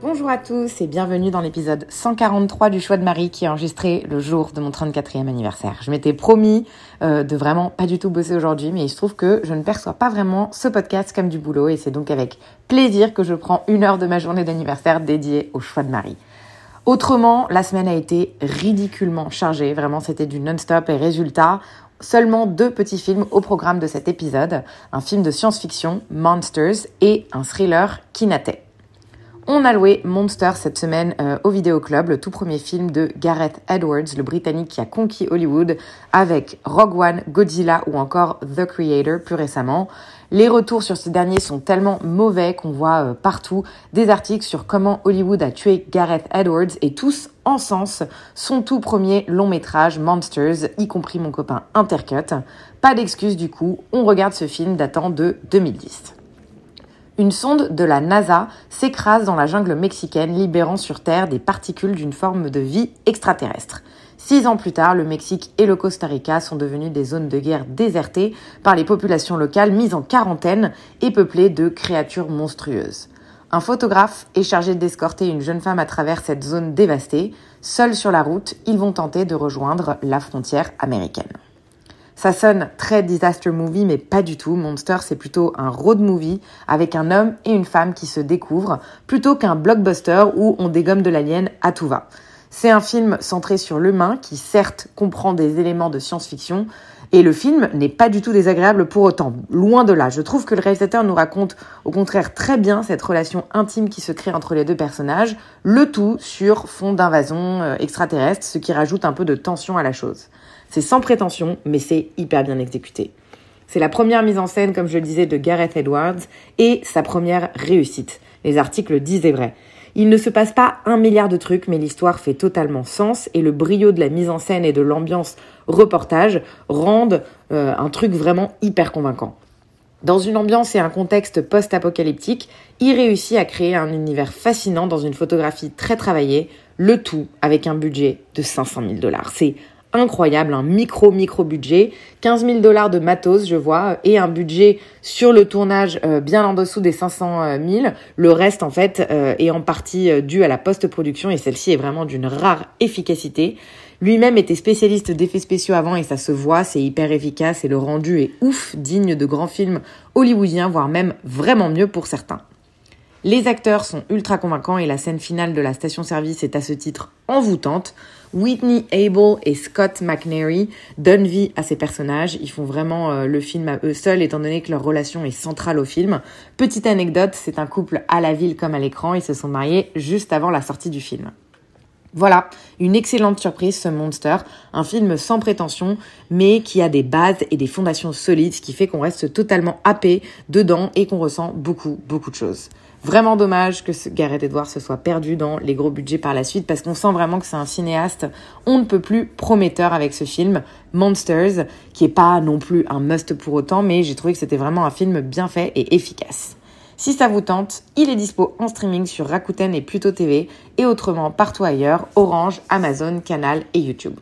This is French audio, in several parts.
Bonjour à tous et bienvenue dans l'épisode 143 du Choix de Marie qui est enregistré le jour de mon 34e anniversaire. Je m'étais promis euh, de vraiment pas du tout bosser aujourd'hui, mais il se trouve que je ne perçois pas vraiment ce podcast comme du boulot et c'est donc avec plaisir que je prends une heure de ma journée d'anniversaire dédiée au Choix de Marie. Autrement, la semaine a été ridiculement chargée. Vraiment, c'était du non-stop et résultat, seulement deux petits films au programme de cet épisode. Un film de science-fiction, Monsters, et un thriller, Kinate. On a loué Monster cette semaine euh, au Vidéo Club, le tout premier film de Gareth Edwards, le Britannique qui a conquis Hollywood, avec Rogue One, Godzilla ou encore The Creator plus récemment. Les retours sur ce dernier sont tellement mauvais qu'on voit euh, partout des articles sur comment Hollywood a tué Gareth Edwards et tous en sens son tout premier long métrage Monsters, y compris mon copain Intercut. Pas d'excuse du coup, on regarde ce film datant de 2010 une sonde de la NASA s'écrase dans la jungle mexicaine, libérant sur Terre des particules d'une forme de vie extraterrestre. Six ans plus tard, le Mexique et le Costa Rica sont devenus des zones de guerre désertées par les populations locales mises en quarantaine et peuplées de créatures monstrueuses. Un photographe est chargé d'escorter une jeune femme à travers cette zone dévastée. Seuls sur la route, ils vont tenter de rejoindre la frontière américaine. Ça sonne très disaster movie, mais pas du tout. Monster, c'est plutôt un road movie avec un homme et une femme qui se découvrent, plutôt qu'un blockbuster où on dégomme de l'alien à tout va. C'est un film centré sur l'humain qui certes comprend des éléments de science-fiction, et le film n'est pas du tout désagréable pour autant. Loin de là. Je trouve que le réalisateur nous raconte au contraire très bien cette relation intime qui se crée entre les deux personnages, le tout sur fond d'invasion euh, extraterrestre, ce qui rajoute un peu de tension à la chose. C'est sans prétention, mais c'est hyper bien exécuté. C'est la première mise en scène, comme je le disais, de Gareth Edwards et sa première réussite. Les articles disaient vrai. Il ne se passe pas un milliard de trucs, mais l'histoire fait totalement sens et le brio de la mise en scène et de l'ambiance reportage rendent euh, un truc vraiment hyper convaincant. Dans une ambiance et un contexte post-apocalyptique, il réussit à créer un univers fascinant dans une photographie très travaillée, le tout avec un budget de 500 000 dollars. C'est incroyable, un micro micro budget, 15 000 dollars de matos je vois, et un budget sur le tournage euh, bien en dessous des 500 000. Le reste en fait euh, est en partie euh, dû à la post-production et celle-ci est vraiment d'une rare efficacité. Lui-même était spécialiste d'effets spéciaux avant et ça se voit, c'est hyper efficace et le rendu est ouf, digne de grands films hollywoodiens, voire même vraiment mieux pour certains. Les acteurs sont ultra convaincants et la scène finale de la station-service est à ce titre envoûtante. Whitney Abel et Scott McNary donnent vie à ces personnages. Ils font vraiment euh, le film à eux seuls étant donné que leur relation est centrale au film. Petite anecdote, c'est un couple à la ville comme à l'écran. Ils se sont mariés juste avant la sortie du film. Voilà, une excellente surprise ce Monster, un film sans prétention, mais qui a des bases et des fondations solides, ce qui fait qu'on reste totalement happé dedans et qu'on ressent beaucoup, beaucoup de choses. Vraiment dommage que Gareth Edwards se soit perdu dans les gros budgets par la suite, parce qu'on sent vraiment que c'est un cinéaste on ne peut plus prometteur avec ce film, Monsters, qui est pas non plus un must pour autant, mais j'ai trouvé que c'était vraiment un film bien fait et efficace. Si ça vous tente, il est dispo en streaming sur Rakuten et Pluto TV et autrement partout ailleurs, Orange, Amazon, Canal et YouTube.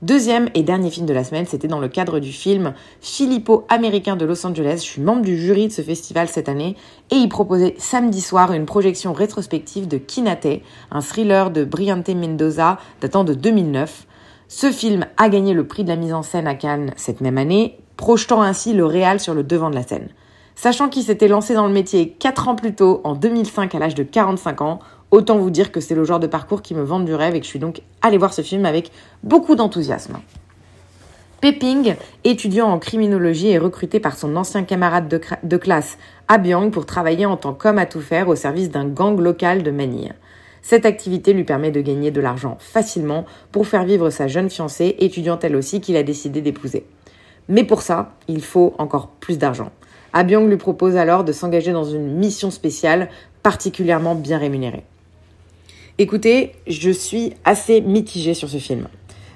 Deuxième et dernier film de la semaine, c'était dans le cadre du film Filippo américain de Los Angeles. Je suis membre du jury de ce festival cette année et il proposait samedi soir une projection rétrospective de Kinate, un thriller de Briante Mendoza datant de 2009. Ce film a gagné le prix de la mise en scène à Cannes cette même année, projetant ainsi le réal sur le devant de la scène. Sachant qu'il s'était lancé dans le métier 4 ans plus tôt, en 2005 à l'âge de 45 ans, autant vous dire que c'est le genre de parcours qui me vend du rêve et que je suis donc allée voir ce film avec beaucoup d'enthousiasme. Pepping, étudiant en criminologie, est recruté par son ancien camarade de, de classe, Abyang, pour travailler en tant qu'homme à tout faire au service d'un gang local de Manille. Cette activité lui permet de gagner de l'argent facilement pour faire vivre sa jeune fiancée, étudiante elle aussi, qu'il a décidé d'épouser. Mais pour ça, il faut encore plus d'argent. Abyang lui propose alors de s'engager dans une mission spéciale particulièrement bien rémunérée. Écoutez, je suis assez mitigée sur ce film.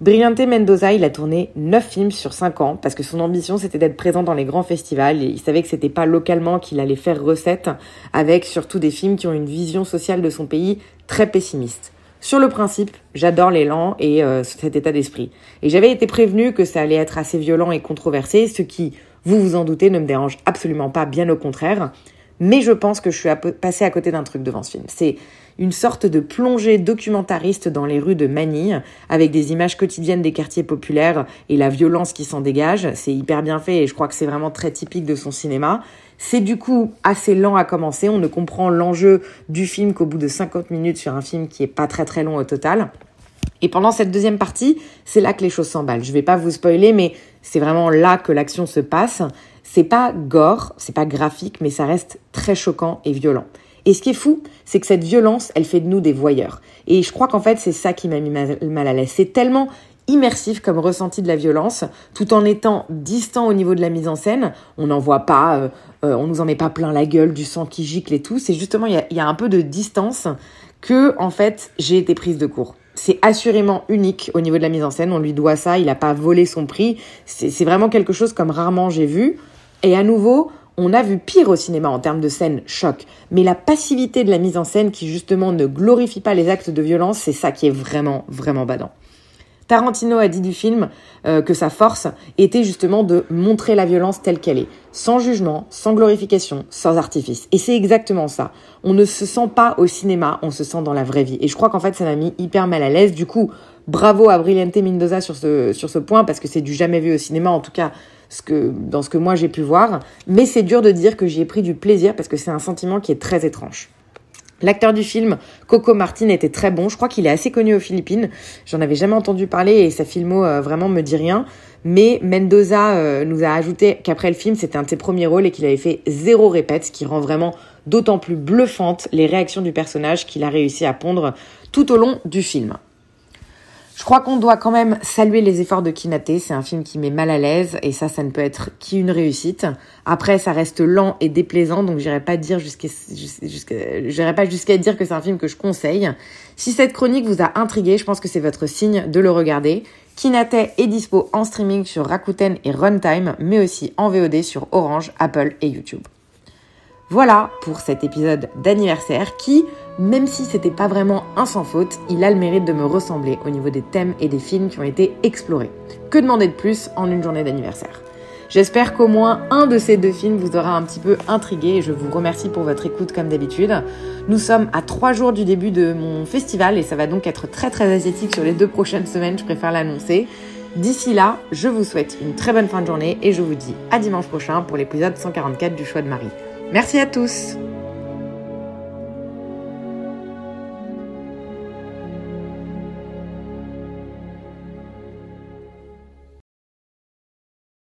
Brillante Mendoza, il a tourné 9 films sur 5 ans parce que son ambition c'était d'être présent dans les grands festivals et il savait que c'était pas localement qu'il allait faire recette avec surtout des films qui ont une vision sociale de son pays très pessimiste. Sur le principe, j'adore l'élan et euh, cet état d'esprit. Et j'avais été prévenue que ça allait être assez violent et controversé, ce qui, vous vous en doutez, ne me dérange absolument pas, bien au contraire. Mais je pense que je suis passée à côté d'un truc devant ce film. C'est une sorte de plongée documentariste dans les rues de Manille, avec des images quotidiennes des quartiers populaires et la violence qui s'en dégage. C'est hyper bien fait et je crois que c'est vraiment très typique de son cinéma. C'est du coup assez lent à commencer. On ne comprend l'enjeu du film qu'au bout de 50 minutes sur un film qui est pas très très long au total. Et pendant cette deuxième partie, c'est là que les choses s'emballent. Je vais pas vous spoiler, mais c'est vraiment là que l'action se passe. C'est pas gore, c'est pas graphique, mais ça reste très choquant et violent. Et ce qui est fou, c'est que cette violence, elle fait de nous des voyeurs. Et je crois qu'en fait, c'est ça qui m'a mis mal à l'aise. C'est tellement immersif comme ressenti de la violence, tout en étant distant au niveau de la mise en scène. On n'en voit pas, euh, euh, on nous en met pas plein la gueule, du sang qui gicle et tout. C'est justement, il y a, un peu de distance que, en fait, j'ai été prise de court. C'est assurément unique au niveau de la mise en scène. On lui doit ça. Il n'a pas volé son prix. C'est vraiment quelque chose comme rarement j'ai vu. Et à nouveau, on a vu pire au cinéma en termes de scène choc, mais la passivité de la mise en scène qui justement ne glorifie pas les actes de violence, c'est ça qui est vraiment, vraiment badant. Tarantino a dit du film euh, que sa force était justement de montrer la violence telle qu'elle est, sans jugement, sans glorification, sans artifice. Et c'est exactement ça. On ne se sent pas au cinéma, on se sent dans la vraie vie. Et je crois qu'en fait, ça m'a mis hyper mal à l'aise. Du coup, bravo à Brillante Mendoza sur ce, sur ce point, parce que c'est du jamais vu au cinéma, en tout cas ce que, dans ce que moi j'ai pu voir. Mais c'est dur de dire que j'y ai pris du plaisir, parce que c'est un sentiment qui est très étrange. L'acteur du film, Coco Martin, était très bon. Je crois qu'il est assez connu aux Philippines. J'en avais jamais entendu parler et sa filmo euh, vraiment me dit rien. Mais Mendoza euh, nous a ajouté qu'après le film, c'était un de ses premiers rôles et qu'il avait fait zéro répète, ce qui rend vraiment d'autant plus bluffante les réactions du personnage qu'il a réussi à pondre tout au long du film. Je crois qu'on doit quand même saluer les efforts de Kinate. C'est un film qui met mal à l'aise et ça, ça ne peut être qu'une réussite. Après, ça reste lent et déplaisant, donc j'irai pas dire jusqu'à, pas jusqu'à dire que c'est un film que je conseille. Si cette chronique vous a intrigué, je pense que c'est votre signe de le regarder. Kinate est dispo en streaming sur Rakuten et Runtime, mais aussi en VOD sur Orange, Apple et YouTube. Voilà pour cet épisode d'anniversaire qui, même si c'était pas vraiment un sans faute, il a le mérite de me ressembler au niveau des thèmes et des films qui ont été explorés. Que demander de plus en une journée d'anniversaire? J'espère qu'au moins un de ces deux films vous aura un petit peu intrigué et je vous remercie pour votre écoute comme d'habitude. Nous sommes à trois jours du début de mon festival et ça va donc être très très asiatique sur les deux prochaines semaines, je préfère l'annoncer. D'ici là, je vous souhaite une très bonne fin de journée et je vous dis à dimanche prochain pour l'épisode 144 du choix de Marie. Merci à tous